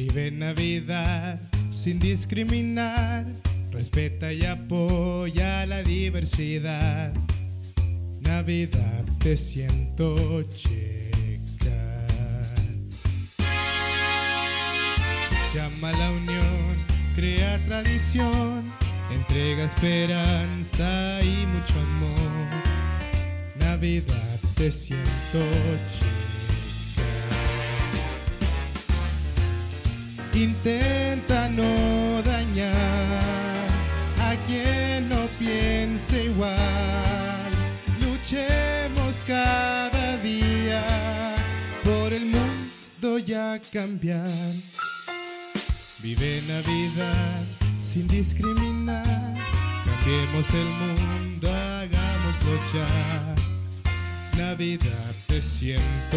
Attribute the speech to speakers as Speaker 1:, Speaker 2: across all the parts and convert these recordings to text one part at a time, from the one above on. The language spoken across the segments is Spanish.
Speaker 1: Vive Navidad sin discriminar, respeta y apoya la diversidad. Navidad te siento checa. Llama a la unión, crea tradición, entrega esperanza y mucho amor. Navidad te siento checa. Intenta no dañar a quien no piense igual. Luchemos cada día por el mundo ya cambiar. Vive Navidad sin discriminar. Cambiemos el mundo, hagámoslo ya. Navidad te siento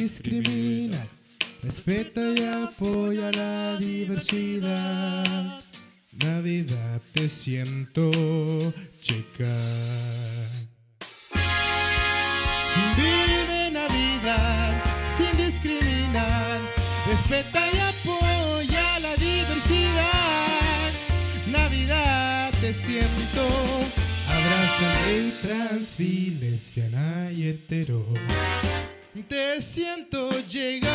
Speaker 1: discriminar. Respeta y apoya la diversidad. Navidad te siento checa. Vive Navidad sin discriminar. Respeta y apoya la diversidad. Navidad te siento. Abraza gay, trans, bi, lesbiana y hetero. Te siento llegar.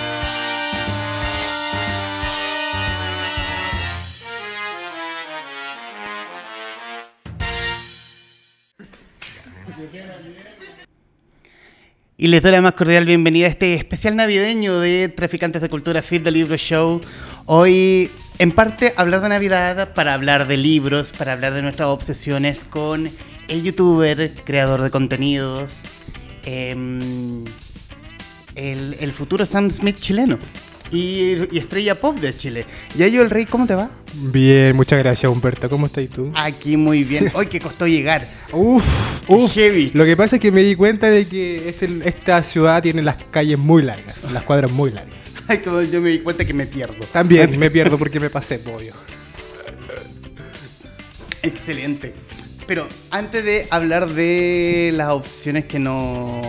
Speaker 2: Y les doy la más cordial bienvenida a este especial navideño de Traficantes de Cultura Fit del Libro Show. Hoy, en parte, hablar de Navidad para hablar de libros, para hablar de nuestras obsesiones con el youtuber, creador de contenidos, em, el, el futuro Sam Smith chileno y, y estrella pop de Chile. Yayo el Rey, ¿cómo te va?
Speaker 1: Bien, muchas gracias Humberto. ¿Cómo estás tú?
Speaker 2: Aquí muy bien. Hoy que costó llegar.
Speaker 1: Uf, uf.
Speaker 2: Heavy.
Speaker 1: Lo que pasa es que me di cuenta de que este- esta ciudad tiene las calles muy largas, las cuadras muy largas.
Speaker 2: Ay, como yo me di cuenta que me pierdo.
Speaker 1: También me pierdo porque me pasé, obvio.
Speaker 2: Excelente. Pero antes de hablar de las opciones que nos,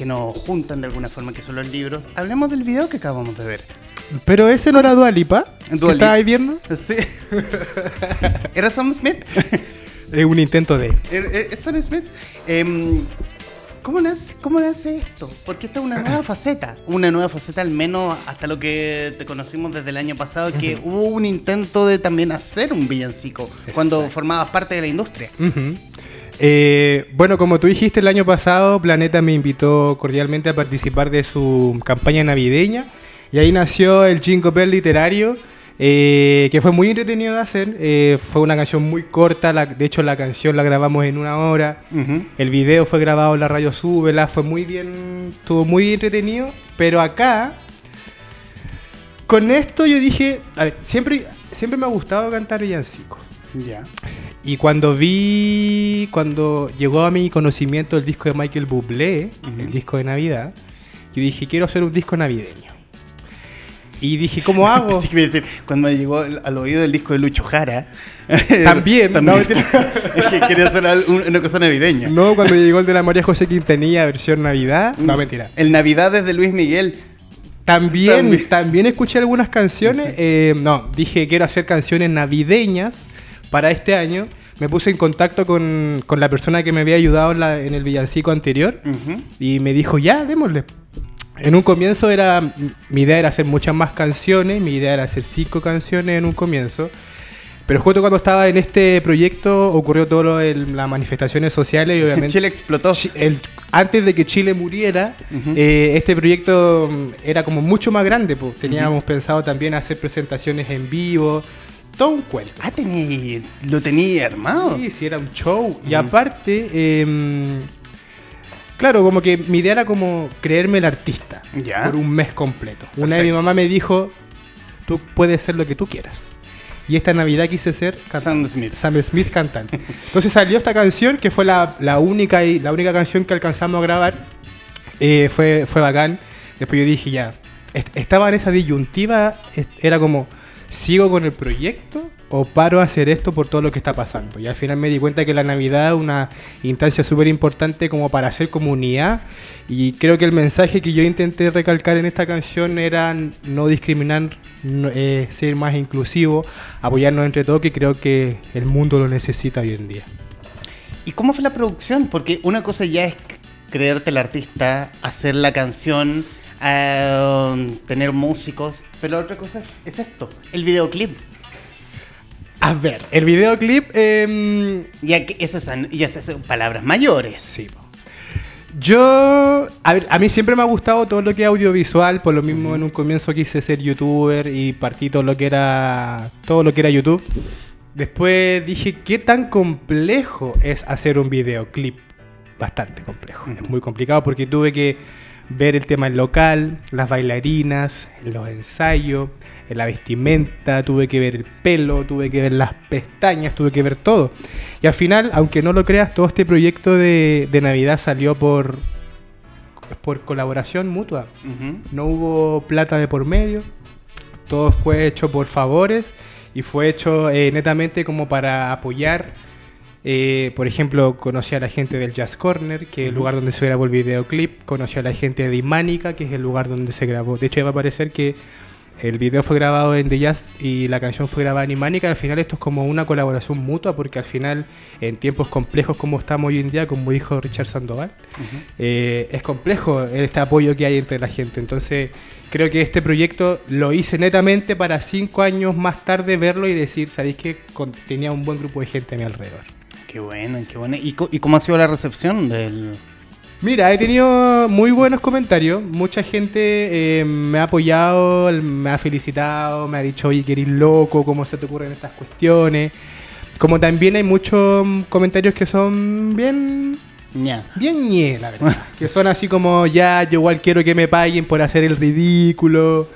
Speaker 2: que nos juntan de alguna forma, que son los libros, hablemos del video que acabamos de ver.
Speaker 1: Pero ese no era Dualipa. ¿Qué
Speaker 2: Dua Lipa.
Speaker 1: estabais viendo?
Speaker 2: Sí. ¿Era Sam Smith?
Speaker 1: Es un intento de.
Speaker 2: ¿Er- er- ¿Es Sam Smith? Em, ¿cómo, nace, ¿Cómo nace esto? Porque esta es una nueva faceta. Una nueva faceta, al menos hasta lo que te conocimos desde el año pasado, que hubo un intento de también hacer un villancico cuando formabas parte de la industria.
Speaker 1: Ujú. Eh, bueno, como tú dijiste el año pasado, Planeta me invitó cordialmente a participar de su campaña navideña y ahí nació el Jingle Bell literario, eh, que fue muy entretenido de hacer. Eh, fue una canción muy corta, la- de hecho la canción la grabamos en una hora. El video fue grabado en la radio Súbela, fue muy bien, estuvo muy entretenido, pero acá, con esto yo dije, a ver, siempre, siempre me ha gustado cantar villancico.
Speaker 2: Ya.
Speaker 1: Y cuando vi, cuando llegó a mi conocimiento el disco de Michael Bublé, el disco de Navidad, yo dije, quiero hacer un disco navideño. Y dije, ¿cómo hago?
Speaker 2: Sí, decir, cuando me llegó al oído el disco de Lucho Jara.
Speaker 1: También, no, mentira.
Speaker 2: es que quería hacer una cosa navideña.
Speaker 1: No, cuando llegó el de la María José Quintanilla, versión Navidad. No, mentira.
Speaker 2: El Navidad desde Luis Miguel.
Speaker 1: También,
Speaker 2: También.
Speaker 1: también, escuché algunas canciones. eh, no, dije quiero hacer canciones navideñas para este año. Me puse en contacto con, con la persona que me había ayudado en, la- en el villancico anterior
Speaker 2: Ujú.
Speaker 1: y me dijo, ya, démosle. En un comienzo era, mi idea era hacer muchas más canciones, mi idea era hacer cinco canciones en un comienzo. Pero justo cuando estaba en este proyecto ocurrió todo lo de las manifestaciones sociales y obviamente...
Speaker 2: Chile explotó.
Speaker 1: El- antes de que Chile muriera, eh, este proyecto mm, era como mucho más grande. pues. Teníamos pensado también hacer presentaciones en vivo, todo un cuento.
Speaker 2: Ah, tení, lo tenía armado.
Speaker 1: Sí, sí, era un show. Y aparte, em, claro, como que mi idea era como creerme el artista
Speaker 2: Ya.
Speaker 1: por un mes completo. Una vez mi mamá me dijo, tú puedes ser lo que tú quieras. Y esta Navidad quise ser cantante.
Speaker 2: Sam Smith.
Speaker 1: Sam Smith cantante. Entonces salió esta canción, que fue la, la única, y- la única canción que alcanzamos a grabar. Eh, fue, fue bacán. Después yo dije, ya, est- estaba en esa disyuntiva, era como, ¿sigo con el proyecto o paro a hacer esto por todo lo que está pasando? Y al final me di cuenta que la Navidad es una instancia súper importante como para hacer comunidad. Y creo que el mensaje que yo intenté recalcar en esta canción era no discriminar, eh, ser más inclusivo, apoyarnos entre todos, que creo que el mundo lo necesita hoy en día.
Speaker 2: ¿Y cómo fue la producción? Porque una cosa ya es creerte el artista, hacer la canción, eh, tener músicos, pero la otra cosa es esto, el videoclip.
Speaker 1: A ver, el videoclip... em,
Speaker 2: Ya que eso son, ya son palabras mayores.
Speaker 1: Sí. Yo, a, ver, a mí siempre me ha gustado todo lo que es audiovisual, por lo mismo en un comienzo quise ser youtuber y partí todo lo que era todo lo que era YouTube. Después dije, ¿qué tan complejo es hacer un videoclip? Bastante complejo, es muy complicado porque tuve que ver el tema en local, las bailarinas, los ensayos, en la vestimenta, tuve que ver el pelo, tuve que ver las pestañas, tuve que ver todo. Y al final, aunque no lo creas, todo este proyecto de, de Navidad salió por, por colaboración mutua. No hubo plata de por medio, todo fue hecho por favores y fue hecho eh, netamente como para apoyar. Eh, por ejemplo, conocí a la gente del Jazz Corner, que es el lugar donde se grabó el videoclip. Conocí a la gente de Imánica, que es el lugar donde se grabó. De hecho, va a parecer que el video fue grabado en The Jazz y la canción fue grabada en Imánica. Al final, esto es como una colaboración mutua, porque al final, en tiempos complejos como estamos hoy en día, como dijo Richard Sandoval, eh, es complejo este apoyo que hay entre la gente. Entonces, creo que este proyecto lo hice netamente para cinco años más tarde verlo y decir, ¿sabéis que tenía un buen grupo de gente a mi alrededor?
Speaker 2: Qué bueno, qué bueno. ¿Y, co- y cómo ha sido la recepción del...?
Speaker 1: Mira, he tenido muy buenos comentarios. Mucha gente eh, me ha apoyado, me ha felicitado, me ha dicho, oye, que eres loco, ¿cómo se te ocurren estas cuestiones? Como también hay muchos mm, comentarios que son bien
Speaker 2: Ya.
Speaker 1: bien ñe, la verdad. que son así como, ya, yo igual quiero que me paguen por hacer el ridículo.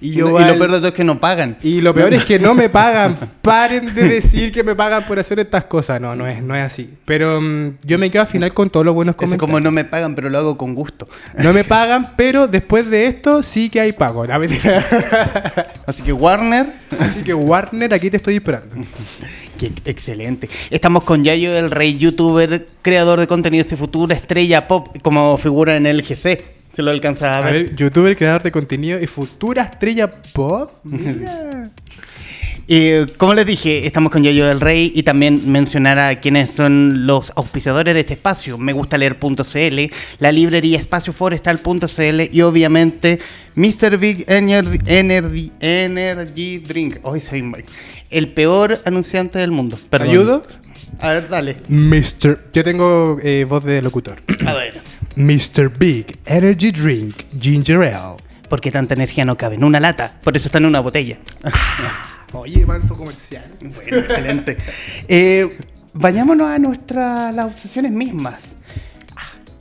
Speaker 1: Y,
Speaker 2: Y,
Speaker 1: yo
Speaker 2: lo peor de todo es que no pagan.
Speaker 1: y lo peor es que no me pagan. Paren de decir que me pagan por hacer estas cosas. No, no es, no es así. Pero mm, yo me quedo al final con todos los buenos
Speaker 2: Es
Speaker 1: comentarios.
Speaker 2: como no me pagan, pero lo hago con gusto.
Speaker 1: No me pagan, pero después de esto sí que hay pago. No.
Speaker 2: Así que Warner,
Speaker 1: Así que Warner, aquí te estoy esperando.
Speaker 2: qué excelente. Estamos con Yayo el Rey, youtuber, creador de contenidos y futura estrella pop, como figura en el GC. Se lo alcanza a
Speaker 1: A
Speaker 2: ver.
Speaker 1: ver, youtuber, creador de contenido y futura estrella pop. Mira.
Speaker 2: Y como les dije, estamos con Yayo del Rey y también mencionar a quienes son los auspiciadores de este espacio. Me gusta leer.cl, la librería espacioforestal.cl y obviamente Mr. Big Energy, Energy, Energy Drink. Hoy soy mal. el peor anunciante del mundo. Perdón.
Speaker 1: ayudo?
Speaker 2: A ver, dale.
Speaker 1: Mr. Yo tengo eh, voz de locutor.
Speaker 2: A ver.
Speaker 1: Mr. Big Energy Drink Ginger Ale.
Speaker 2: Porque tanta energía no cabe en una lata, por eso está en una botella.
Speaker 1: Oye, manso comercial.
Speaker 2: Bueno, excelente. Eh, vayámonos a nuestras las obsesiones mismas.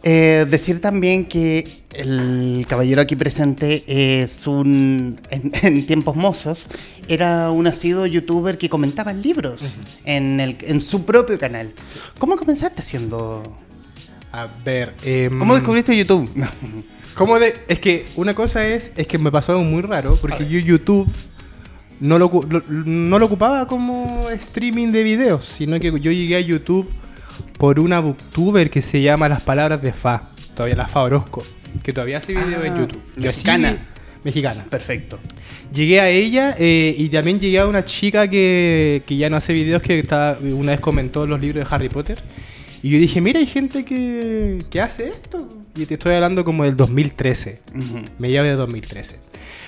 Speaker 2: Eh, decir también que el caballero aquí presente es un. En, en tiempos mozos, era un asiduo youtuber que comentaba libros en, el, en su propio canal. ¿Cómo comenzaste haciendo.?
Speaker 1: A ver, em,
Speaker 2: ¿Cómo descubriste YouTube?
Speaker 1: ¿Cómo de.? Es que una cosa es. Es que me pasó algo muy raro. Porque yo YouTube. No lo, lo- no lo ocupaba como streaming de videos, sino que yo llegué a YouTube por una booktuber que se llama Las Palabras de Fa, todavía la Fa Orozco, que todavía hace videos
Speaker 2: Ah,
Speaker 1: en YouTube. Yo
Speaker 2: mexicana.
Speaker 1: mexicana.
Speaker 2: Perfecto.
Speaker 1: Llegué a ella eh, y también llegué a una chica que, que ya no hace videos que estaba- una vez comentó los libros de Harry Potter. Y yo dije, mira, hay gente que, que hace esto. Y te estoy hablando como del 2013,
Speaker 2: Ujú.
Speaker 1: mediados de 2013.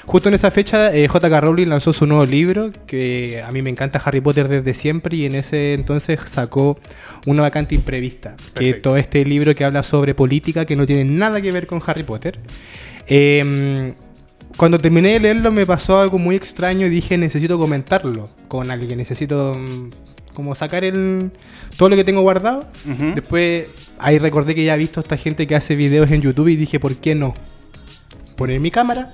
Speaker 1: Justo en esa fecha, eh, J.K. Rowling lanzó su nuevo libro, que a mí me encanta Harry Potter desde siempre, y en ese entonces sacó una vacante imprevista, que
Speaker 2: Perfecto.
Speaker 1: todo este libro que habla sobre política que no tiene nada que ver con Harry Potter. Eh, cuando terminé de leerlo me pasó algo muy extraño y dije necesito comentarlo con alguien, necesito mm, como sacar el todo lo que tengo guardado. Después ahí recordé que ya he visto a esta gente que hace videos en YouTube y dije, ¿por qué no? Poner mi cámara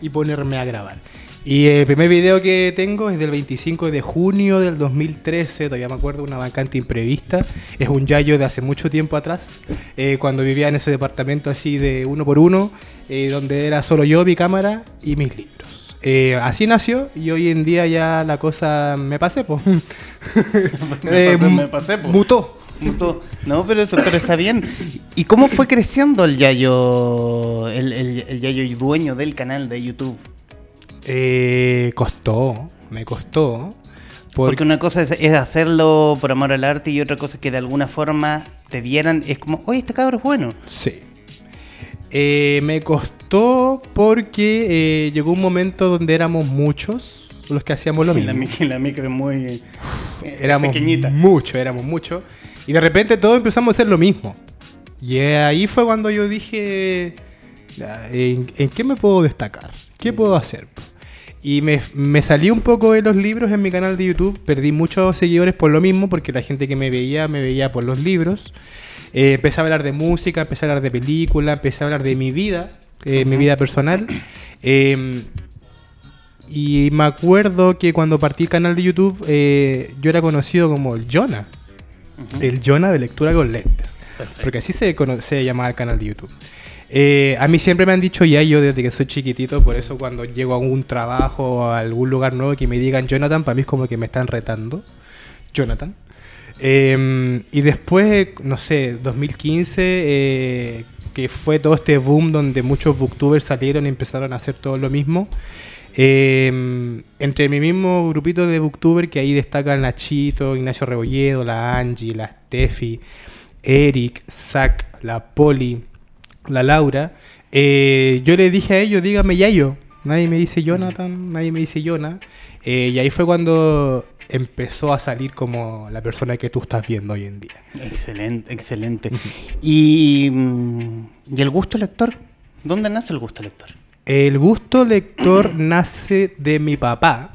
Speaker 1: y ponerme a grabar. Y el primer video que tengo es del 25 de junio del 2013, todavía me acuerdo, una vacante imprevista. Es un yayo de hace mucho tiempo atrás, eh, cuando vivía en ese departamento así de uno por uno, eh, donde era solo yo, mi cámara y mis libros. Eh, así nació y hoy en día ya la cosa me pasé, pues.
Speaker 2: Me pasé- me pasé, po.
Speaker 1: Mutó.
Speaker 2: Punto. No, pero, eso- pero está bien. ¿Y cómo fue creciendo el Yayo, el, el, el Yayo dueño del canal de YouTube?
Speaker 1: Eh, costó, me costó.
Speaker 2: Porque
Speaker 1: Porque
Speaker 2: una cosa es, es hacerlo por amor al arte y otra cosa es que de alguna forma te vieran, es como, oye, este cabro es bueno.
Speaker 1: Sí. Eh, me costó porque eh, llegó un momento donde éramos muchos los que hacíamos lo mismo.
Speaker 2: la, la micro es muy eh,
Speaker 1: éramos
Speaker 2: pequeñita.
Speaker 1: muchos, éramos muchos. Y de repente todos empezamos a hacer lo mismo. Y ahí fue cuando yo dije, "Ya, ¿en, en qué me puedo destacar? ¿Qué puedo hacer? Y me, me salí un poco de los libros en mi canal de YouTube. Perdí muchos seguidores por lo mismo, porque la gente que me veía, me veía por los libros. Eh, empecé a hablar de música, empecé a hablar de película, empecé a hablar de mi vida, eh, mi vida personal. Eh, y me acuerdo que cuando partí el canal de YouTube, eh, yo era conocido como el Jonah. El Jonah de lectura con lentes. Porque así se, se llamaba el canal de YouTube. Eh, a mí siempre me han dicho ya yo desde que soy chiquitito, por eso cuando llego a algún trabajo o a algún lugar nuevo que me digan Jonathan, para mí es como que me están retando. Jonathan. Eh, y después, no sé, 2015, eh, que fue todo este boom donde muchos booktubers salieron y empezaron a hacer todo lo mismo. Eh, entre mi mismo grupito de booktubers, que ahí destacan Nachito, Ignacio Rebolledo, la Angie, la Steffi, Eric, Zach, la Poli, la Laura, eh, yo le dije a ellos, dígame Yayo. Nadie me dice Jonathan, nadie me dice Jonah. Eh, y ahí fue cuando empezó a salir como la persona que tú estás viendo hoy en día.
Speaker 2: Excelente, excelente. y, mm, ¿Y el gusto lector? ¿Dónde nace el gusto lector?
Speaker 1: El gusto lector nace de mi papá.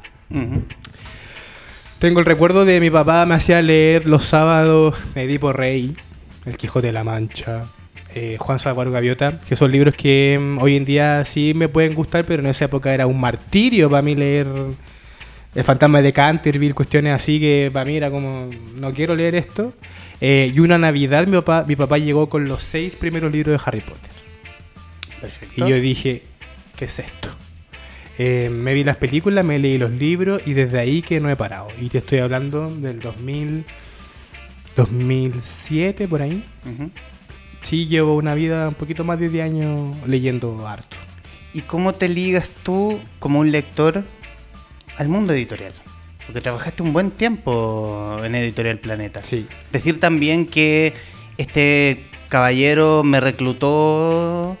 Speaker 1: Tengo el recuerdo de mi papá me hacía leer los sábados Edipo Rey, El Quijote de la Mancha, eh, Juan Salvador Gaviota, que son libros que mm, hoy en día sí me pueden gustar, pero en esa época era un martirio para mí leer El Fantasma de Canterville, cuestiones así que para mí era como, no quiero leer esto. Eh, y una Navidad mi papá, mi papá llegó con los seis primeros libros de Harry Potter.
Speaker 2: Perfecto.
Speaker 1: Y yo dije, ¿qué es esto? Eh, me vi las películas, me leí los libros y desde ahí que no he parado. Y te estoy hablando del 2000, 2007, por ahí. Sí, llevo una vida un poquito más de 10 años leyendo harto.
Speaker 2: ¿Y cómo te ligas tú como un lector al mundo editorial? Porque trabajaste un buen tiempo en Editorial Planeta.
Speaker 1: Sí.
Speaker 2: Decir también que este caballero me reclutó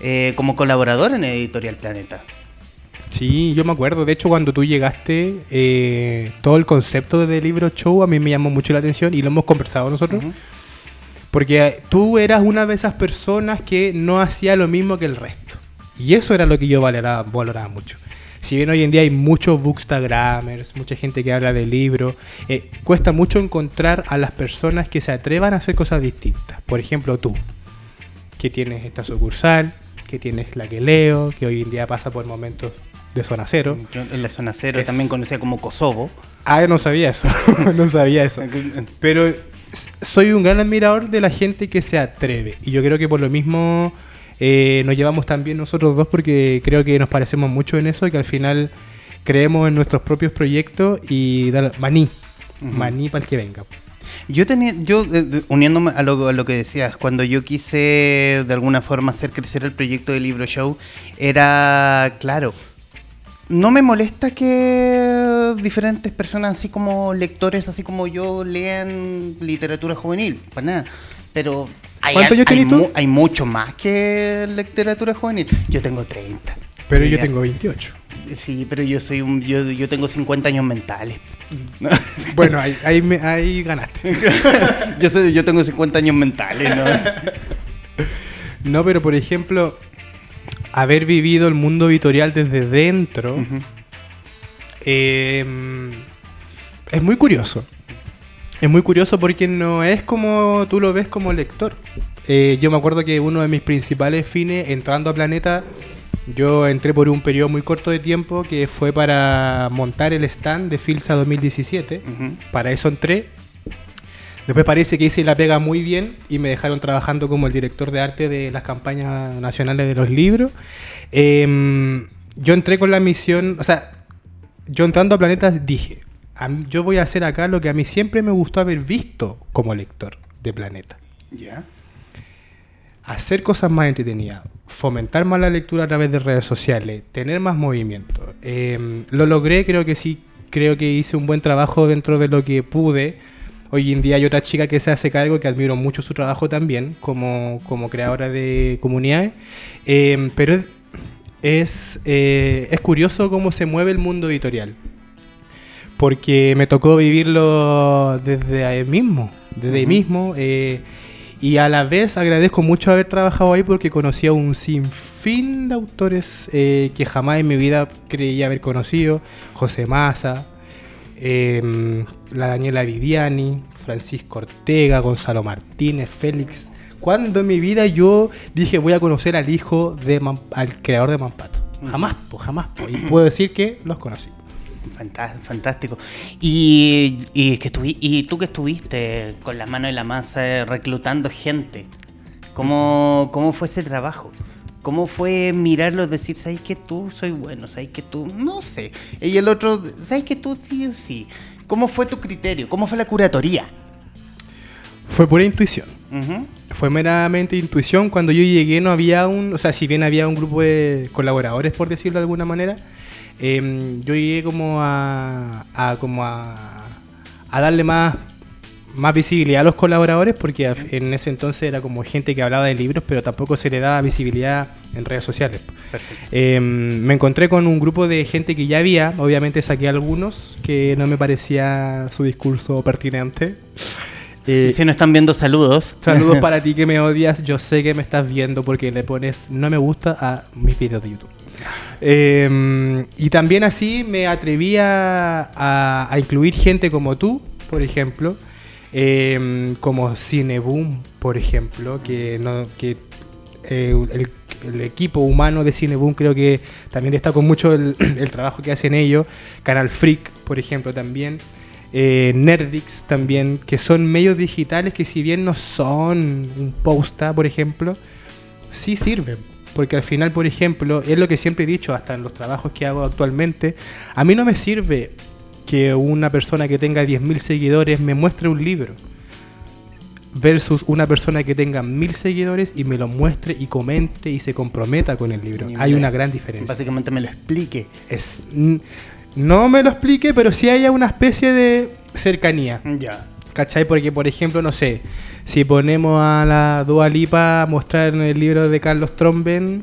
Speaker 2: eh, como colaborador en Editorial Planeta.
Speaker 1: Sí, yo me acuerdo. De hecho, cuando tú llegaste, eh, todo el concepto de libro show a mí me llamó mucho la atención y lo hemos conversado nosotros.
Speaker 2: Ujú.
Speaker 1: Porque tú eras una de esas personas que no hacía lo mismo que el resto. Y eso era lo que yo valoraba, valoraba mucho. Si bien hoy en día hay muchos bookstagramers, mucha gente que habla de libros, eh, cuesta mucho encontrar a las personas que se atrevan a hacer cosas distintas. Por ejemplo, tú, que tienes esta sucursal, que tienes la que leo, que hoy en día pasa por momentos de zona cero.
Speaker 2: Yo en la zona cero,
Speaker 1: Es-
Speaker 2: también conocida como Kosovo.
Speaker 1: Ah, yo no sabía eso, no sabía eso. Pero soy un gran admirador de la gente que se atreve. Y yo creo que por lo mismo eh, nos llevamos tan bien nosotros dos porque creo que nos parecemos mucho en eso y que al final creemos en nuestros propios proyectos y dar maní. Maní para el que venga.
Speaker 2: Yo tenía, yo eh, uniéndome a lo, a lo que decías, cuando yo quise de alguna forma hacer crecer el proyecto de Libro Show, era claro. No me molesta que diferentes personas, así como lectores, así como yo, lean literatura juvenil, para nada. Pero hay,
Speaker 1: ¿Cuántos años tienes tú?
Speaker 2: hay mucho más que literatura juvenil. Yo tengo 30.
Speaker 1: Pero yo tengo 28.
Speaker 2: Sí, pero yo soy un yo, yo tengo 50 años mentales.
Speaker 1: Bueno, ahí, ahí, me- ahí ganaste.
Speaker 2: yo, soy, yo tengo 50 años mentales, ¿no?
Speaker 1: No, pero por ejemplo, haber vivido el mundo editorial desde dentro
Speaker 2: Ujú.
Speaker 1: eh, es muy curioso. Es muy curioso porque no es como tú lo ves como lector. Eh, yo me acuerdo que uno de mis principales fines entrando a Planeta, yo entré por un periodo muy corto de tiempo que fue para montar el stand de Filsa 2017.
Speaker 2: Ujú.
Speaker 1: Para eso entré. Después parece que hice la pega muy bien y me dejaron trabajando como el director de arte de las campañas nacionales de los libros. Em, yo entré con la misión, o sea, yo entrando a Planetas dije, a mí- yo voy a hacer acá lo que a mí siempre me gustó haber visto como lector de Planeta.
Speaker 2: Ya.
Speaker 1: Hacer cosas más entretenidas, fomentar más la lectura a través de redes sociales, tener más movimiento. Em, lo logré, creo que sí, creo que hice un buen trabajo dentro de lo que pude. Hoy en día hay otra chica que se hace cargo, que admiro mucho su trabajo también, como, como creadora de comunidades. Em, pero es, eh, es curioso cómo se mueve el mundo editorial. Porque me tocó vivirlo desde ahí mismo, desde ahí mismo. eh, y a la vez agradezco mucho haber trabajado ahí porque conocí a un sinfín de autores eh, que jamás en mi vida creía haber conocido. José Massa, em, la Daniela Viviani, Francisco Ortega, Gonzalo Martínez, Félix. Cuando en mi vida yo dije voy a conocer al hijo de Man- al creador de Mampato. Jamás, jamás. po. Y puedo decir que los conocí.
Speaker 2: Fantá- Fantástico. Y, y, que estuvi- y tú que estuviste con las manos en la masa eh, reclutando gente, ¿cómo, ¿cómo fue ese trabajo? ¿Cómo fue mirarlo y decir, sabes que tú soy bueno, sabes que tú, no sé? Y el otro, sabes que tú sí, sí. ¿Cómo fue tu criterio? ¿Cómo fue la curatoría?
Speaker 1: Fue pura intuición. Fue meramente intuición. Cuando yo llegué no había un, o sea, si bien había un grupo de colaboradores, por decirlo de alguna manera, em, yo llegué como a, a como a, a darle más, más visibilidad a los colaboradores, porque en ese entonces era como gente que hablaba de libros, pero tampoco se le daba visibilidad en redes sociales. Em, me encontré con un grupo de gente que ya había, obviamente saqué algunos que no me parecía su discurso pertinente. Eh,
Speaker 2: Si no están viendo saludos.
Speaker 1: Saludos para ti que me odias. Yo sé que me estás viendo porque le pones no me gusta a mis videos de YouTube. Eh, y también así me atreví a, incluir gente como tú, por ejemplo, eh, como Cineboom, por ejemplo, que, no, que eh, el, equipo humano de Cineboom creo que también destaco mucho el, el trabajo que hacen ellos. Canal Freak, por ejemplo, también. Eh, Nerdix también, que son medios digitales que si bien no son un posta, por ejemplo, sí sirven. Porque al final, por ejemplo, es lo que siempre he dicho, hasta en los trabajos que hago actualmente, a mí no me sirve que una persona que tenga 10.000 seguidores me muestre un libro versus una persona que tenga 1.000 seguidores y me lo muestre y comente y se comprometa con el libro. Hay una gran diferencia.
Speaker 2: Básicamente me lo explique.
Speaker 1: Es, no me lo explique, pero sí hay una especie de cercanía.
Speaker 2: Ya.
Speaker 1: ¿Cachai? Porque, por ejemplo, no sé, si ponemos a la Dua Lipa a mostrar en el libro de Carlos Tromben,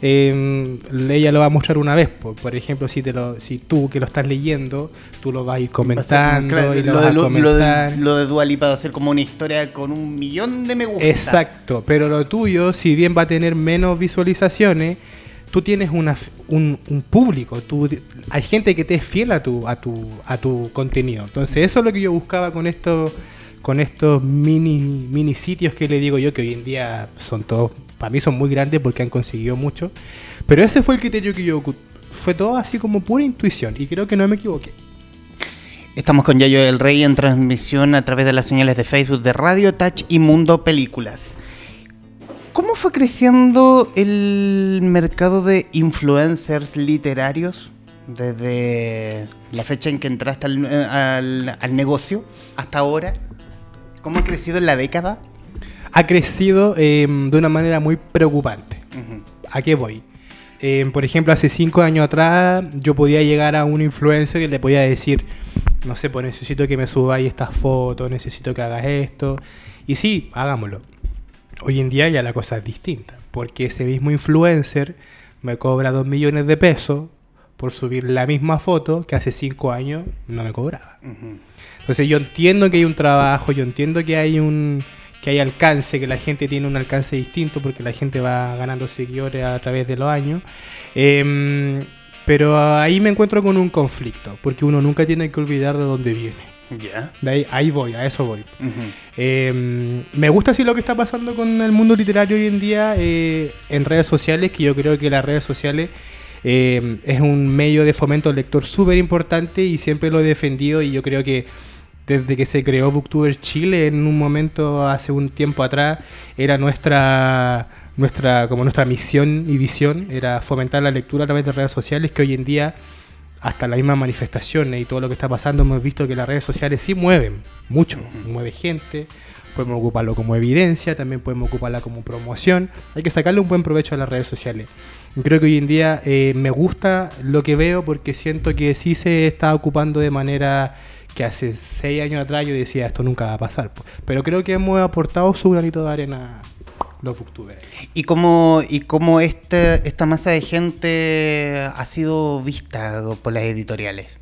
Speaker 1: eh, ella lo va a mostrar una vez. po. Por ejemplo, si te lo, si tú que lo estás leyendo, tú lo vas a ir comentando
Speaker 2: Va a ser-
Speaker 1: y lo,
Speaker 2: lo,
Speaker 1: vas
Speaker 2: de,
Speaker 1: a
Speaker 2: lo, lo
Speaker 1: comentar.
Speaker 2: de, lo de Dua Lipa va a ser como una historia con un millón de me gusta.
Speaker 1: Exacto, pero lo tuyo, si bien va a tener menos visualizaciones, tú tienes una, un, un público, tú, hay gente que te es fiel a tu, a, tu, a tu contenido. Entonces eso es lo que yo buscaba con esto con estos mini, mini sitios que le digo yo, que hoy en día son todos, para mí son muy grandes porque han conseguido mucho. Pero ese fue el criterio que yo... Fue todo así como pura intuición y creo que no me equivoqué.
Speaker 2: Estamos con Yayo del Rey en transmisión a través de las señales de Facebook de Radio Touch y Mundo Películas. ¿Cómo fue creciendo el mercado de influencers literarios desde la fecha en que entraste al, al- al negocio hasta ahora? ¿Cómo ha crecido en la década?
Speaker 1: Ha crecido eh, de una manera muy preocupante.
Speaker 2: Ujú.
Speaker 1: ¿A qué voy? Eh, por ejemplo, hace cinco años atrás yo podía llegar a un influencer y le podía decir, no sé, pues necesito que me subáis estas fotos, necesito que hagas esto. Y sí, hagámoslo. Hoy en día ya la cosa es distinta, porque ese mismo influencer me cobra dos millones de pesos por subir la misma foto que hace cinco años no me cobraba. Entonces yo entiendo que hay un trabajo, yo entiendo que hay un que hay alcance, que la gente tiene un alcance distinto porque la gente va ganando seguidores a través de los años. Em, pero ahí me encuentro con un conflicto, porque uno nunca tiene que olvidar de dónde viene. De ahí, ahí voy, a eso voy. Eh, me gusta así lo que está pasando con el mundo literario hoy en día eh, en redes sociales, que yo creo que las redes sociales eh, es un medio de fomento al lector súper importante y siempre lo he defendido y yo creo que desde que se creó Booktuber Chile en un momento hace un tiempo atrás era nuestra nuestra como nuestra misión y visión era fomentar la lectura a través de redes sociales que hoy en día hasta las mismas manifestaciones y todo lo que está pasando hemos visto que las redes sociales sí mueven mucho, mueve gente, podemos ocuparlo como evidencia, también podemos ocuparla como promoción, hay que sacarle un buen provecho a las redes sociales. Creo que hoy en día eh, me gusta lo que veo porque siento que sí se está ocupando de manera que hace seis años atrás yo decía esto nunca va a pasar. Pero creo que hemos aportado su granito de arena los booktubers.
Speaker 2: ¿Y cómo, y cómo este, esta masa de gente ha sido vista por las editoriales?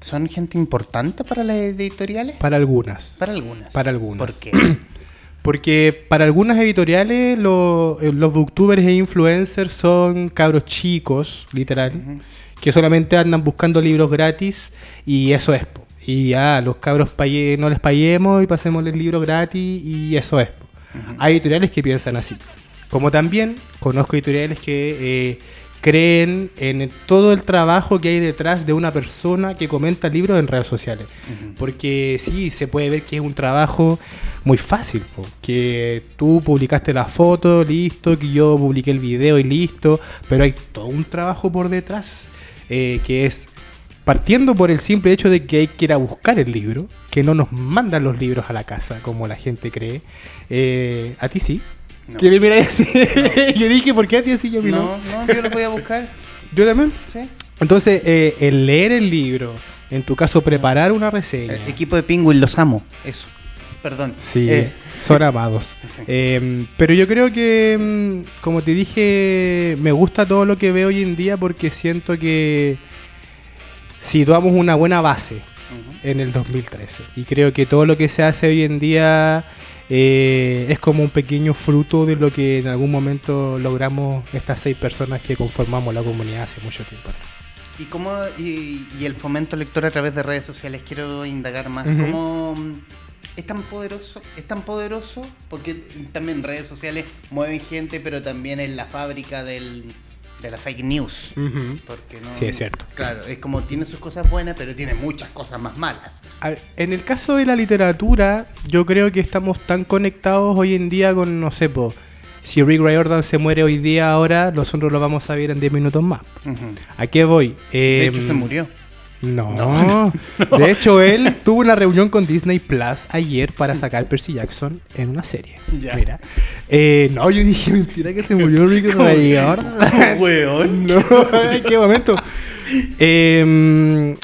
Speaker 2: ¿Son gente importante para las editoriales?
Speaker 1: Para algunas.
Speaker 2: Para algunas.
Speaker 1: Para algunas.
Speaker 2: ¿Por qué?
Speaker 1: Porque para algunas editoriales lo- eh, los booktubers e influencers son cabros chicos, literal, que solamente andan buscando libros gratis y eso es. Y ya, los cabros pague- no les paguemos y pasémosles libros gratis y eso es. Hay editoriales que piensan así. Como también conozco editoriales que eh, creen en todo el trabajo que hay detrás de una persona que comenta libros en redes sociales. Porque sí, se puede ver que es un trabajo muy fácil. po, Que tú publicaste la foto, listo, que yo publiqué el video y listo. Pero hay todo un trabajo por detrás eh, que es partiendo por el simple hecho de que hay que ir a buscar el libro, que no nos mandan los libros a la casa como la gente cree. Eh, a ti sí.
Speaker 2: No.
Speaker 1: Que me miráis así. yo dije, ¿por qué a ti sí? Yo, mí no?
Speaker 2: No, no, yo lo voy a buscar.
Speaker 1: Yo también.
Speaker 2: ¿Sí?
Speaker 1: Entonces, eh, el leer el libro, en tu caso, preparar una reseña.
Speaker 2: El equipo de Penguin los amo. Eso. Perdón.
Speaker 1: Sí,
Speaker 2: Eh,
Speaker 1: son amados.
Speaker 2: Sí.
Speaker 1: Eh, pero yo creo que, mm, como te dije, me gusta todo lo que veo hoy en día porque siento que situamos una buena base en el 2013. Y creo que todo lo que se hace hoy en día eh, es como un pequeño fruto de lo que en algún momento logramos estas seis personas que conformamos la comunidad hace mucho tiempo.
Speaker 2: ¿Y cómo y, y el fomento lector a través de redes sociales? Quiero indagar más.
Speaker 1: Ujú.
Speaker 2: ¿Cómo mm, es tan poderoso? Es tan poderoso porque también redes sociales mueven gente, pero también es la fábrica del, de la fake news. Porque no,
Speaker 1: Sí, es cierto.
Speaker 2: Claro, es como tiene sus cosas buenas, pero tiene muchas cosas más malas.
Speaker 1: Ver, En el caso de la literatura, yo creo que estamos tan conectados hoy en día con, no sé, po, si Rick Riordan se muere hoy día ahora, nosotros lo vamos a ver en 10 minutos más. ¿A qué voy?
Speaker 2: De
Speaker 1: Em,
Speaker 2: hecho, se murió.
Speaker 1: No, de hecho él tuvo una reunión con Disney Plus ayer para sacar Percy Jackson en una serie.
Speaker 2: Ya.
Speaker 1: Mira, Eh, no, yo dije mentira que se murió Rick Riordan.
Speaker 2: Weón.
Speaker 1: No, ¿en qué momento? Eh,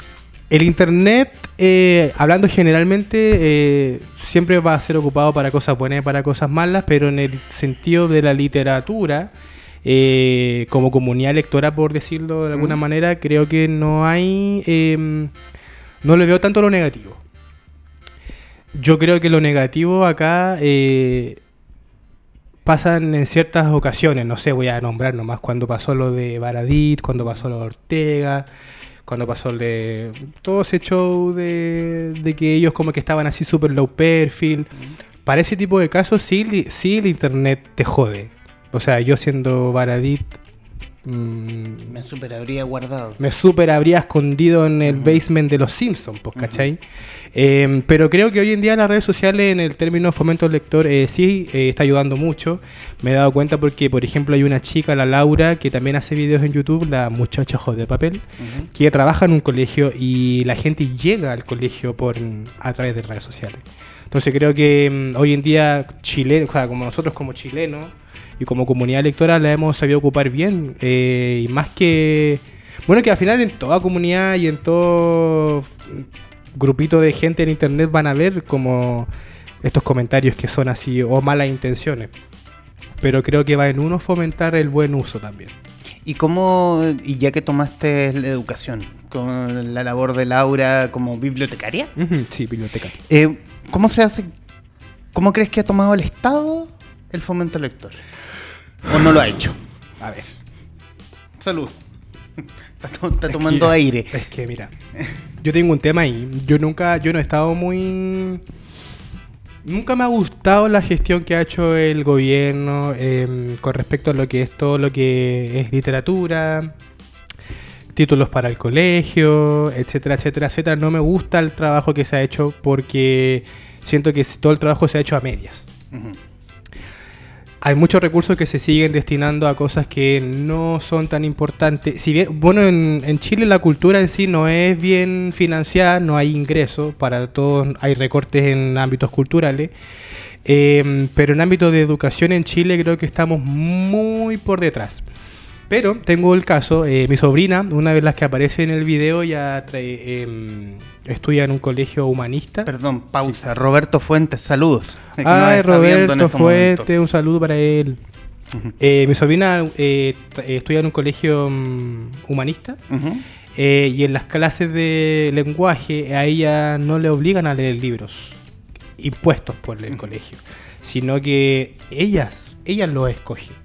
Speaker 1: el internet, eh, hablando generalmente, eh, siempre va a ser ocupado para cosas buenas y para cosas malas, pero en el sentido de la literatura, eh, como comunidad lectora, por decirlo de alguna
Speaker 2: Mm.
Speaker 1: manera, creo que no hay. eh, no le veo tanto lo negativo. Yo creo que lo negativo acá eh, pasan en ciertas ocasiones, no sé, voy a nombrar nomás cuando pasó lo de Baradit, cuando pasó lo de Ortega, cuando pasó el de todo ese show de, de que ellos como que estaban así super low perfil. Para ese tipo de casos sí, sí el internet te jode. O sea, yo siendo Baradit mm,
Speaker 2: Me super habría guardado.
Speaker 1: me super habría escondido en el basement de los Simpsons, pues, ¿cachai? Eh, pero creo que hoy en día las redes sociales, en el término fomento lector, eh, sí eh, está ayudando mucho. Me he dado cuenta porque, por ejemplo, hay una chica, la Laura, que también hace videos en YouTube, la muchacha Ojos de papel,
Speaker 2: Ujú.
Speaker 1: que trabaja en un colegio y la gente llega al colegio por a través de redes sociales. Entonces creo que mm, hoy en día Chile, o sea, como nosotros como chilenos y como comunidad electoral la hemos sabido ocupar bien. eh, y más que... Bueno, que al final en toda comunidad y en todo grupito de gente en internet van a ver como estos comentarios que son así o malas intenciones. Pero creo que va en uno fomentar el buen uso también.
Speaker 2: ¿Y cómo, y ya que tomaste la educación, con la labor de Laura como bibliotecaria,
Speaker 1: Sí, biblioteca.
Speaker 2: eh, ¿cómo se hace, cómo crees que ha tomado el Estado el fomento lector? ¿O no lo ha hecho?
Speaker 1: A ver.
Speaker 2: Salud. Está, to- está tomando aire.
Speaker 1: Es que mira, yo tengo un tema ahí. Yo nunca, yo no he estado muy... Nunca me ha gustado la gestión que ha hecho el gobierno em, con respecto a lo que es todo lo que es literatura, títulos para el colegio, etcétera, etcétera, etcétera. No me gusta el trabajo que se ha hecho porque siento que todo el trabajo se ha hecho a medias.
Speaker 2: Ujú.
Speaker 1: Hay muchos recursos que se siguen destinando a cosas que no son tan importantes. Si bien, bueno, en, en Chile la cultura en sí no es bien financiada, no hay ingresos, para todos hay recortes en ámbitos culturales. Eh, pero en ámbito de educación en Chile creo que estamos muy por detrás. Pero tengo el caso, eh, mi sobrina, una de las que aparece en el video, ya trae, em, estudia en un colegio humanista.
Speaker 2: Perdón, pausa. Roberto Fuentes, saludos.
Speaker 1: Roberto
Speaker 2: este momento.
Speaker 1: Fuente, un saludo para él. Eh, mi sobrina eh, eh, estudia en un colegio mm, humanista y en las clases de lenguaje a ella no le obligan a leer libros impuestos por el colegio, sino que ellas, ellas lo escogen.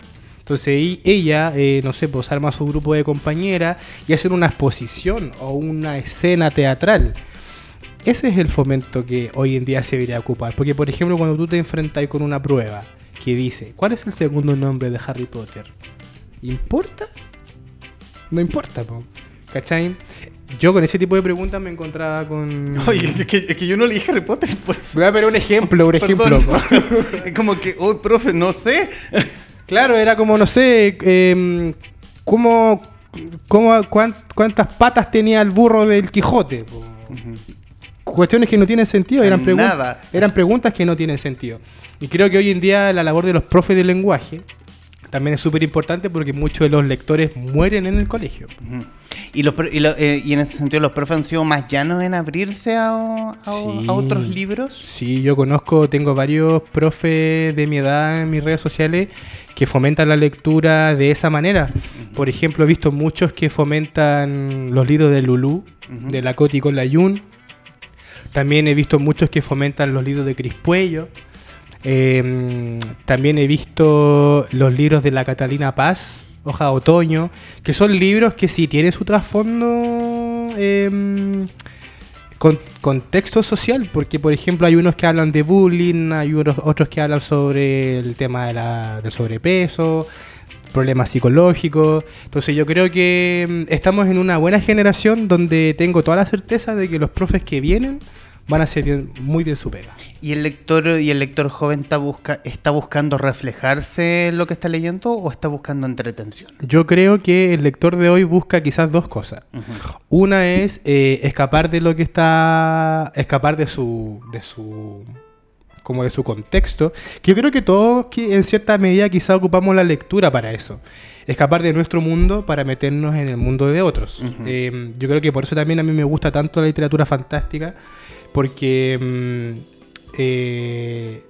Speaker 1: Entonces ella, eh, no sé, pues arma su grupo de compañeras y hacen una exposición o una escena teatral. Ese es el fomento que hoy en día se debería ocupar. Porque, por ejemplo, cuando tú te enfrentas con una prueba que dice, ¿cuál es el segundo nombre de Harry Potter? ¿Importa? No importa, po. ¿cachai? Yo con ese tipo de preguntas me encontraba con...
Speaker 2: Oye, es que, es que yo no leí Harry Potter por eso.
Speaker 1: Voy a poner un ejemplo, un ejemplo.
Speaker 2: Perdón. como que, oh, profe, no sé.
Speaker 1: Claro, era como, no sé, em, ¿cómo, cómo, cuán- ¿cuántas patas tenía el burro del Quijote? Cuestiones que no tienen sentido, eran, pregun-
Speaker 2: Nada.
Speaker 1: eran preguntas que no tienen sentido. Y creo que hoy en día la labor de los profes de lenguaje también es súper importante porque muchos de los lectores mueren en el colegio.
Speaker 2: Y, los, y, lo- eh, y en ese sentido, ¿los profes han sido más llanos en abrirse a, a-
Speaker 1: Sí.
Speaker 2: a otros libros?
Speaker 1: Sí, yo conozco, tengo varios profes de mi edad en mis redes sociales que fomentan la lectura de esa manera. Por ejemplo, he visto muchos que fomentan los libros de Lulú,
Speaker 2: Ujú.
Speaker 1: de la Coti con la Yun. También he visto muchos que fomentan los libros de Crispuello. Eh, también he visto los libros de la Catalina Paz, Hoja Otoño, que son libros que sí tienen su trasfondo em, con contexto social, porque por ejemplo hay unos que hablan de bullying, hay unos, otros que hablan sobre el tema de la- del sobrepeso, problemas psicológicos. Entonces yo creo que mm, estamos en una buena generación donde tengo toda la certeza de que los profes que vienen van a hacer bien- muy bien su pega.
Speaker 2: ¿Y el lector y el lector joven está, busca, está buscando reflejarse en lo que está leyendo o está buscando entretención?
Speaker 1: Yo creo que el lector de hoy busca quizás dos cosas. Una es eh, escapar de lo que está. escapar de su. de su. como de su contexto. Que yo creo que todos que en cierta medida quizás ocupamos la lectura para eso. Escapar de nuestro mundo para meternos en el mundo de otros.
Speaker 2: Ujú.
Speaker 1: Eh, yo creo que por eso también a mí me gusta tanto la literatura fantástica. Porque mm, eh,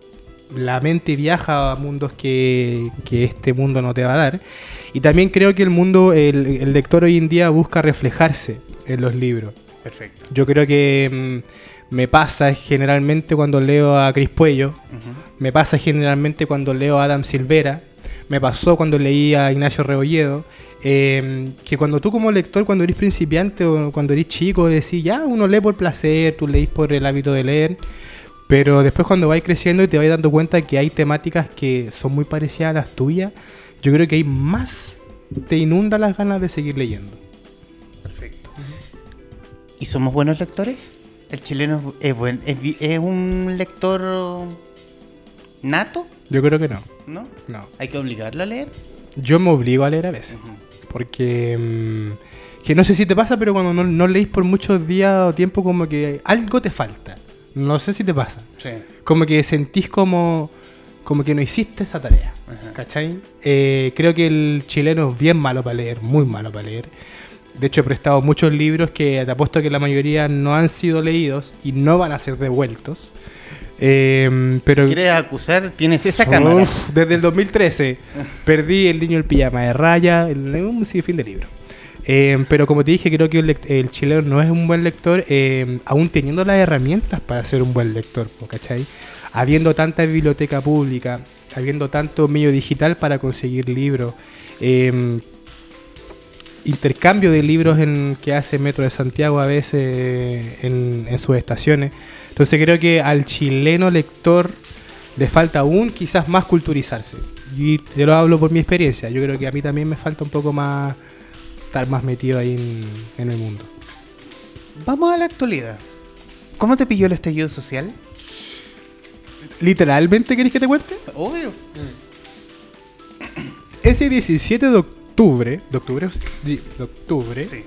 Speaker 1: la mente viaja a mundos que, que este mundo no te va a dar. Y también creo que el mundo, el, el lector hoy en día busca reflejarse en los libros.
Speaker 2: Perfecto.
Speaker 1: Yo creo que mm, me pasa generalmente cuando leo a Cris Puello, me pasa generalmente cuando leo a Adam Silvera, me pasó cuando leí a Ignacio Rebolledo, eh, que cuando tú como lector, cuando eres principiante o cuando eres chico, decís, ya, uno lee por placer, tú leís por el hábito de leer, pero después cuando vais creciendo y te vais dando cuenta que hay temáticas que son muy parecidas a las tuyas, yo creo que hay más, te inunda las ganas de seguir leyendo.
Speaker 2: Perfecto. ¿Y somos buenos lectores? ¿El chileno es, buen, es un lector nato?
Speaker 1: Yo creo que no,
Speaker 2: ¿No?
Speaker 1: no.
Speaker 2: ¿Hay que obligarlo a leer?
Speaker 1: Yo me obligo a leer a veces. Porque. mm, que no sé si te pasa, pero cuando no, no leís por muchos días o tiempo, como que algo te falta. No sé si te pasa.
Speaker 2: Sí.
Speaker 1: Como que sentís como, como que no hiciste esa tarea.
Speaker 2: Ajá.
Speaker 1: ¿Cachai? Eh, creo que el chileno es bien malo para leer, muy malo para leer. De hecho, he prestado muchos libros que te apuesto que la mayoría no han sido leídos y no van a ser devueltos. Eh, pero
Speaker 2: Si quieres acusar, tienes esa cámara.
Speaker 1: Uf, desde el 2013 perdí El niño el pijama de raya, el, un sinfín de libros. Eh, pero como te dije, creo que el, el chileno no es un buen lector, eh, aún teniendo las herramientas para ser un buen lector, ¿cachai? Habiendo tanta biblioteca pública, habiendo tanto medio digital para conseguir libros, eh, intercambio de libros en, que hace Metro de Santiago a veces en, en sus estaciones. Entonces creo que al chileno lector le falta aún quizás más culturizarse. Y te lo hablo por mi experiencia. Yo creo que a mí también me falta un poco más estar más metido ahí en, en el mundo.
Speaker 2: Vamos a la actualidad. ¿Cómo te pilló el estallido social?
Speaker 1: ¿Literalmente querés que te cuente?
Speaker 2: Obvio.
Speaker 1: Ese 17 de octubre, de octubre, de octubre,
Speaker 2: Sí.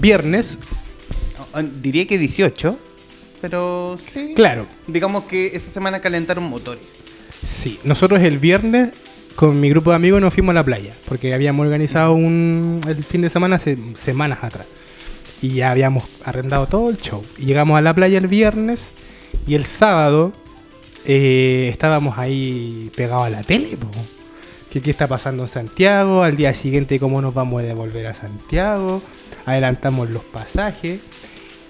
Speaker 1: viernes,
Speaker 2: O- o- Diría que 18, pero sí.
Speaker 1: claro,
Speaker 2: Digamos que esa semana calentaron motores.
Speaker 1: Sí, nosotros el viernes con mi grupo de amigos nos fuimos a la playa, porque habíamos organizado un, el fin de semana hace semanas atrás. Y ya habíamos arrendado todo el show. Y llegamos a la playa el viernes y el sábado eh, estábamos ahí pegados a la tele. po. ¿Qué, ¿Qué está pasando en Santiago? Al día siguiente, ¿cómo nos vamos a devolver a Santiago? Adelantamos los pasajes.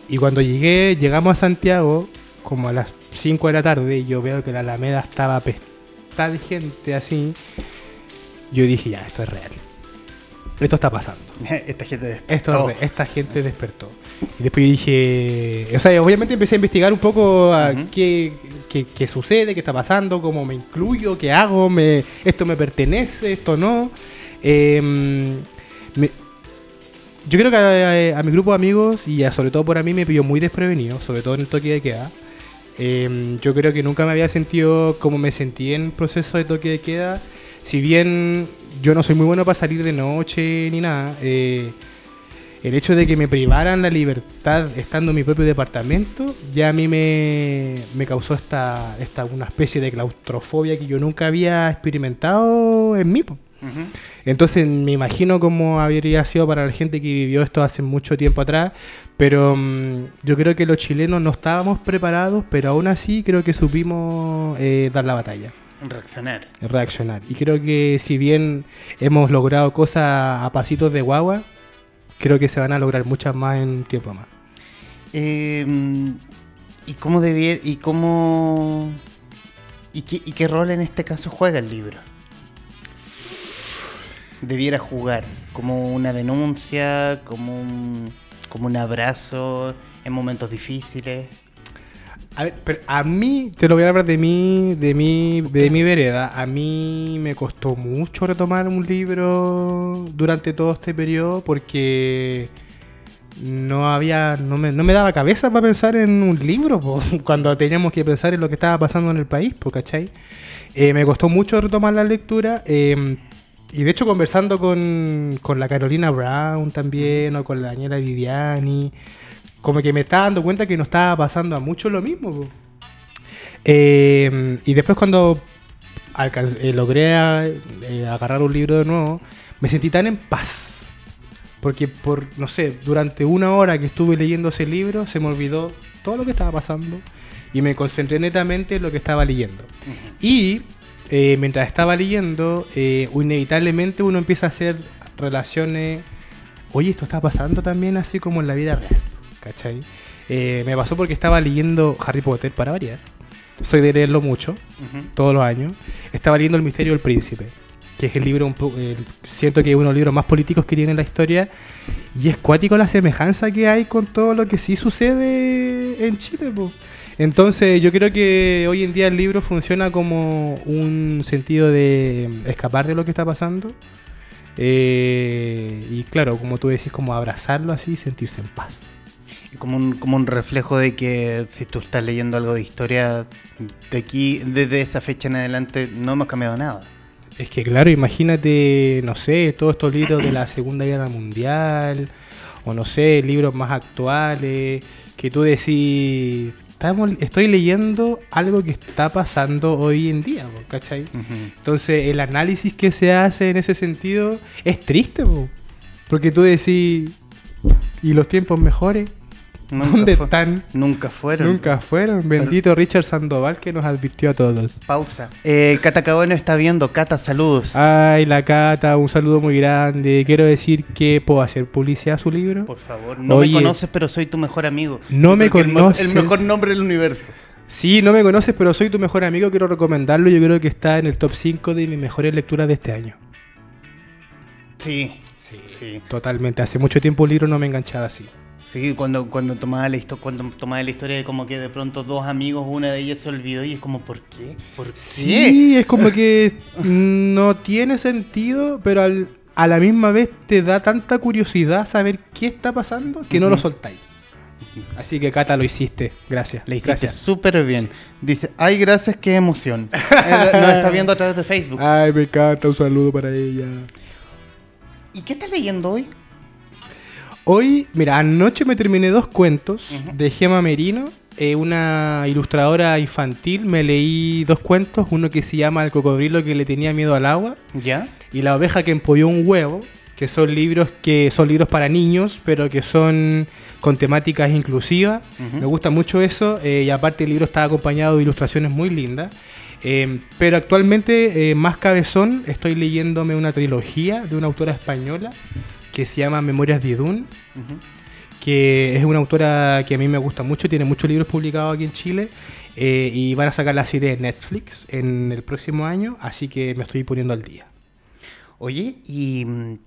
Speaker 1: Y cuando llegué, llegamos a Santiago, como a las 5 de la tarde, y yo veo que la Alameda estaba pestada de gente así. Yo dije, ya, esto es real. Esto está pasando.
Speaker 2: Esta gente despertó.
Speaker 1: Esto esta gente despertó. Y después yo dije, o sea, obviamente empecé a investigar un poco a
Speaker 2: Ujú.
Speaker 1: qué, qué- qué sucede, qué está pasando, cómo me incluyo, qué hago, me, esto me pertenece, esto no. Em, me- yo creo que a, mi grupo de amigos y sobre todo por a mí me pilló muy desprevenido, sobre todo en el toque de queda. Em, yo creo que nunca me había sentido como me sentí en el proceso de toque de queda. Si bien yo no soy muy bueno para salir de noche ni nada, eh, el hecho de que me privaran la libertad estando en mi propio departamento ya a mí me, me causó esta, esta una especie de claustrofobia que yo nunca había experimentado en mí. Entonces me imagino cómo habría sido para la gente que vivió esto hace mucho tiempo atrás, pero mm, yo creo que los chilenos no estábamos preparados, pero aún así creo que supimos eh, dar la batalla,
Speaker 2: Reaccionar.
Speaker 1: reaccionar. Y creo que si bien hemos logrado cosas a pasitos de guagua, creo que se van a lograr muchas más en un tiempo más.
Speaker 2: Eh, ¿Y cómo debiera, y cómo y qué, y qué rol en este caso juega el libro? Debiera jugar como una denuncia, como un, como un abrazo en momentos difíciles.
Speaker 1: A pero a mí, te lo voy a hablar de mí, de mi, de mi vereda. A mí me costó mucho retomar un libro durante todo este periodo porque no había, no me, no me daba cabeza para pensar en un libro cuando teníamos que pensar en lo que estaba pasando en el país, po, ¿cachai? Eh, me costó mucho retomar la lectura. eh, y de hecho conversando con, con la Carolina Brown también, o con la Daniela Viviani, como que me estaba dando cuenta que nos estaba pasando a muchos lo mismo. Eh, y después cuando eh, logré a- eh, agarrar un libro de nuevo, me sentí tan en paz. Porque por, no sé, durante una hora que estuve leyendo ese libro, se me olvidó todo lo que estaba pasando y me concentré netamente en lo que estaba leyendo. Y eh, mientras estaba leyendo, eh, inevitablemente uno empieza a hacer relaciones. Oye, esto está pasando también así como en la vida real. ¿Cachai? Eh, me pasó porque estaba leyendo Harry Potter para variar. Soy de leerlo mucho, todos los años. Estaba leyendo El misterio del príncipe, que es el libro, un siento que es uno de los libros más políticos que tiene la historia. Y es cuático la semejanza que hay con todo lo que sí sucede en Chile. po. Entonces yo creo que hoy en día el libro funciona como un sentido de escapar de lo que está pasando. Eh, y claro, como tú decís, como abrazarlo así y sentirse en paz.
Speaker 2: Como un, como un reflejo de que si tú estás leyendo algo de historia, de aquí, desde esa fecha en adelante, no hemos cambiado nada.
Speaker 1: Es que claro, imagínate, no sé, todos estos libros de la Segunda Guerra Mundial, o no sé, libros más actuales, que tú decís, estamos, estoy leyendo algo que está pasando hoy en día, po, ¿cachai? Entonces, el análisis que se hace en ese sentido es triste, po, porque tú decís, ¿y los tiempos mejores?
Speaker 2: Nunca
Speaker 1: ¿Dónde
Speaker 2: fue-
Speaker 1: están?
Speaker 2: Nunca fueron.
Speaker 1: Nunca fueron. Bendito Richard Sandoval que nos advirtió a todos.
Speaker 2: Pausa. Eh, Cata Cabono está viendo. Cata, saludos.
Speaker 1: Ay, la Cata, un saludo muy grande. Quiero decir que puedo hacer publicidad a su libro.
Speaker 2: Por favor, no
Speaker 1: Oye.
Speaker 2: me conoces, pero soy tu mejor amigo.
Speaker 1: No me
Speaker 2: el
Speaker 1: conoces.
Speaker 2: El, mejor nombre del universo.
Speaker 1: Sí, no me conoces, pero soy tu mejor amigo. Quiero recomendarlo. Yo creo que está en el top 5 de mis mejores lecturas de este año.
Speaker 2: Sí,
Speaker 1: Sí,
Speaker 2: sí.
Speaker 1: Totalmente. Hace mucho tiempo un libro no me enganchaba así.
Speaker 2: Sí, cuando, cuando, tomaba la histo- cuando tomaba la historia de como que de pronto dos amigos, una de ellas se olvidó y es como, ¿por qué? ¿Por qué?
Speaker 1: Sí, es como que no tiene sentido, pero al- a la misma vez te da tanta curiosidad saber qué está pasando que no lo soltáis. Así que Cata lo hiciste. Gracias.
Speaker 2: Le hiciste súper bien. Dice, ay, gracias, qué emoción. Eh, Nos está viendo a través de Facebook.
Speaker 1: Ay, me encanta. Un saludo para ella.
Speaker 2: ¿Y qué estás leyendo hoy?
Speaker 1: Hoy, mira, anoche me terminé dos cuentos de Gema Merino, eh, una ilustradora infantil. Me leí dos cuentos, uno que se llama El cocodrilo que le tenía miedo al agua
Speaker 2: ¿Ya?
Speaker 1: y La oveja que empolló un huevo, que son libros que son libros para niños, pero que son con temáticas inclusivas. Me gusta mucho eso eh, y aparte el libro está acompañado de ilustraciones muy lindas. Eh, pero actualmente, eh, más cabezón, estoy leyéndome una trilogía de una autora española que se llama Memorias de
Speaker 2: Ujú.
Speaker 1: que es una autora que a mí me gusta mucho, tiene muchos libros publicados aquí en Chile eh, y van a sacar la serie de Netflix en el próximo año, así que me estoy poniendo al día.
Speaker 2: Oye, y... mm,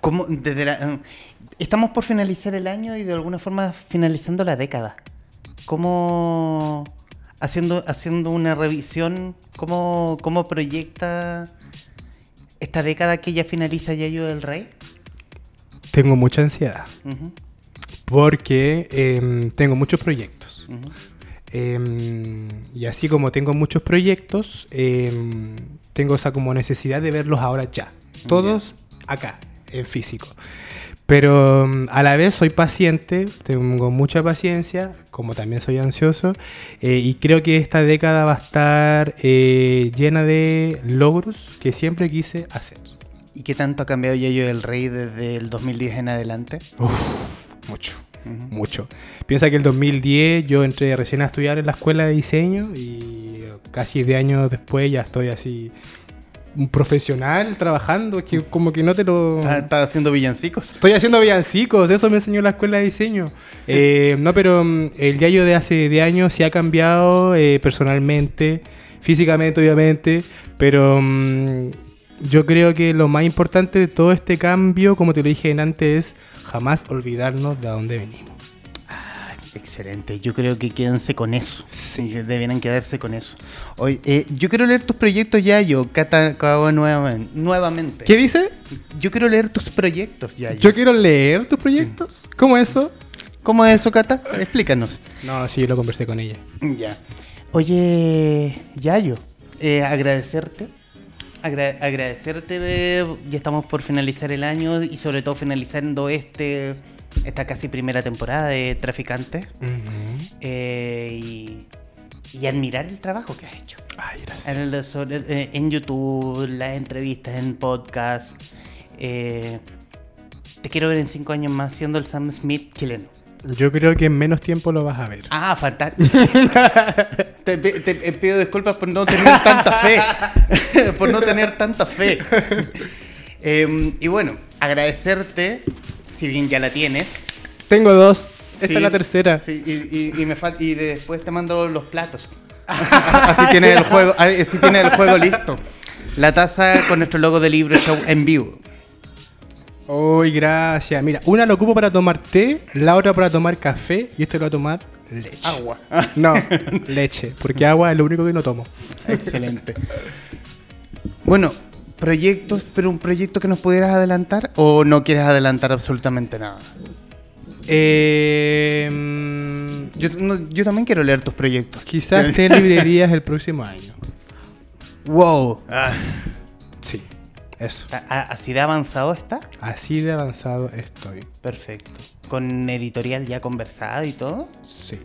Speaker 2: ¿Cómo, desde la, eh, estamos por finalizar el año y de alguna forma finalizando la década. ¿Cómo, haciendo, haciendo una revisión, cómo, cómo proyecta esta década que ya finaliza Yayo del Rey?
Speaker 1: Tengo mucha ansiedad porque em, tengo muchos proyectos. Em, y así como tengo muchos proyectos, em, tengo esa como necesidad de verlos ahora ya. Todos acá, en físico. Pero em, a la vez soy paciente, tengo mucha paciencia, como también soy ansioso, eh, y creo que esta década va a estar eh, llena de logros que siempre quise hacer.
Speaker 2: ¿Y qué tanto ha cambiado Yayo del Rey desde el 2010 en adelante?
Speaker 1: Mucho.
Speaker 2: Ujú.
Speaker 1: mucho. Piensa que el 2010 yo entré recién a estudiar en la escuela de diseño y casi de años después ya estoy así un profesional trabajando, es que como que no te lo...
Speaker 2: ¿Está, está haciendo villancicos?
Speaker 1: Estoy haciendo villancicos, eso me enseñó la escuela de diseño. Eh, no, pero mm, el Yayo de hace de años sí ha cambiado eh, personalmente, físicamente obviamente, pero mm, yo creo que lo más importante de todo este cambio, como te lo dije antes, es jamás olvidarnos de dónde venimos.
Speaker 2: Excelente, yo creo que quédense con eso.
Speaker 1: Sí.
Speaker 2: Que Debieran quedarse con eso. Oye, eh, yo quiero leer tus proyectos ya, yo, Cata Caoba, nuevamente.
Speaker 1: ¿Qué dice?
Speaker 2: Yo quiero leer tus proyectos ya,
Speaker 1: Yo quiero leer tus proyectos. ¿Cómo eso?
Speaker 2: ¿Cómo es eso, Cata? Explícanos.
Speaker 1: No, sí, lo conversé con ella.
Speaker 2: Ya. Oye, Yayo, eh, agradecerte. Agra- agradecerte, eh, ya estamos por finalizar el año y sobre todo finalizando este esta casi primera temporada de Traficantes eh, y, y admirar el trabajo que has hecho.
Speaker 1: Ay,
Speaker 2: En, sobre- eh, en YouTube, las entrevistas en podcast. eh, te quiero ver en cinco años más siendo el Sam Smith chileno.
Speaker 1: Yo creo que en menos tiempo lo vas a ver.
Speaker 2: Ah, fantástico. te pido disculpas por no tener tanta fe. por no tener tanta fe. Em, y bueno, agradecerte, si bien ya la tienes.
Speaker 1: Tengo dos. Esta
Speaker 2: Sí,
Speaker 1: es la tercera.
Speaker 2: sí, y, y- y me y después te mando los platos. así tienes el juego, así tienes el juego listo. La taza con nuestro logo de libro show en vivo.
Speaker 1: Uy, gracias. Mira, una lo ocupo para tomar té, la otra para tomar café y este lo voy a tomar leche.
Speaker 2: Agua.
Speaker 1: No, leche, porque agua es lo único que no tomo.
Speaker 2: Excelente. Bueno, proyectos, pero un proyecto que nos pudieras adelantar o no quieres adelantar absolutamente nada.
Speaker 1: Eh,
Speaker 2: Yo, no- yo también quiero leer tus proyectos.
Speaker 1: quizás esté en librerías el próximo año.
Speaker 2: Wow.
Speaker 1: Sí, eso.
Speaker 2: ¿A- a- ¿Así de avanzado está?
Speaker 1: Así de avanzado estoy.
Speaker 2: Perfecto. ¿Con editorial ya conversada y todo?
Speaker 1: Sí.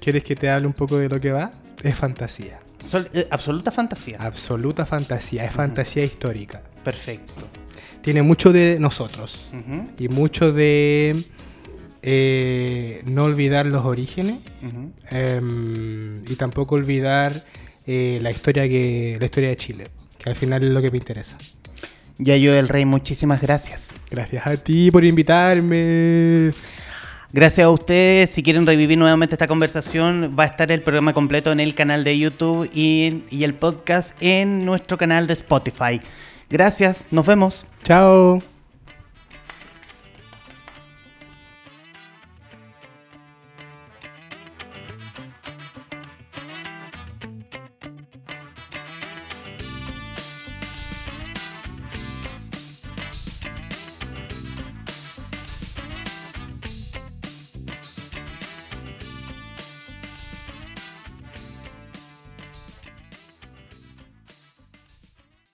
Speaker 1: ¿Quieres que te hable un poco de lo que va? Es fantasía.
Speaker 2: Sol- eh, absoluta fantasía.
Speaker 1: Absoluta fantasía. Es fantasía histórica.
Speaker 2: Perfecto.
Speaker 1: Tiene mucho de nosotros. Y mucho de eh, no olvidar los orígenes. em, y tampoco olvidar eh, la historia que la historia de Chile. Que al final es lo que me interesa.
Speaker 2: Yayo del Rey, muchísimas gracias.
Speaker 1: Gracias a ti por invitarme.
Speaker 2: Gracias a ustedes. Si quieren revivir nuevamente esta conversación, va a estar el programa completo en el canal de YouTube y, el podcast en nuestro canal de Spotify. Gracias, nos vemos.
Speaker 1: Chao.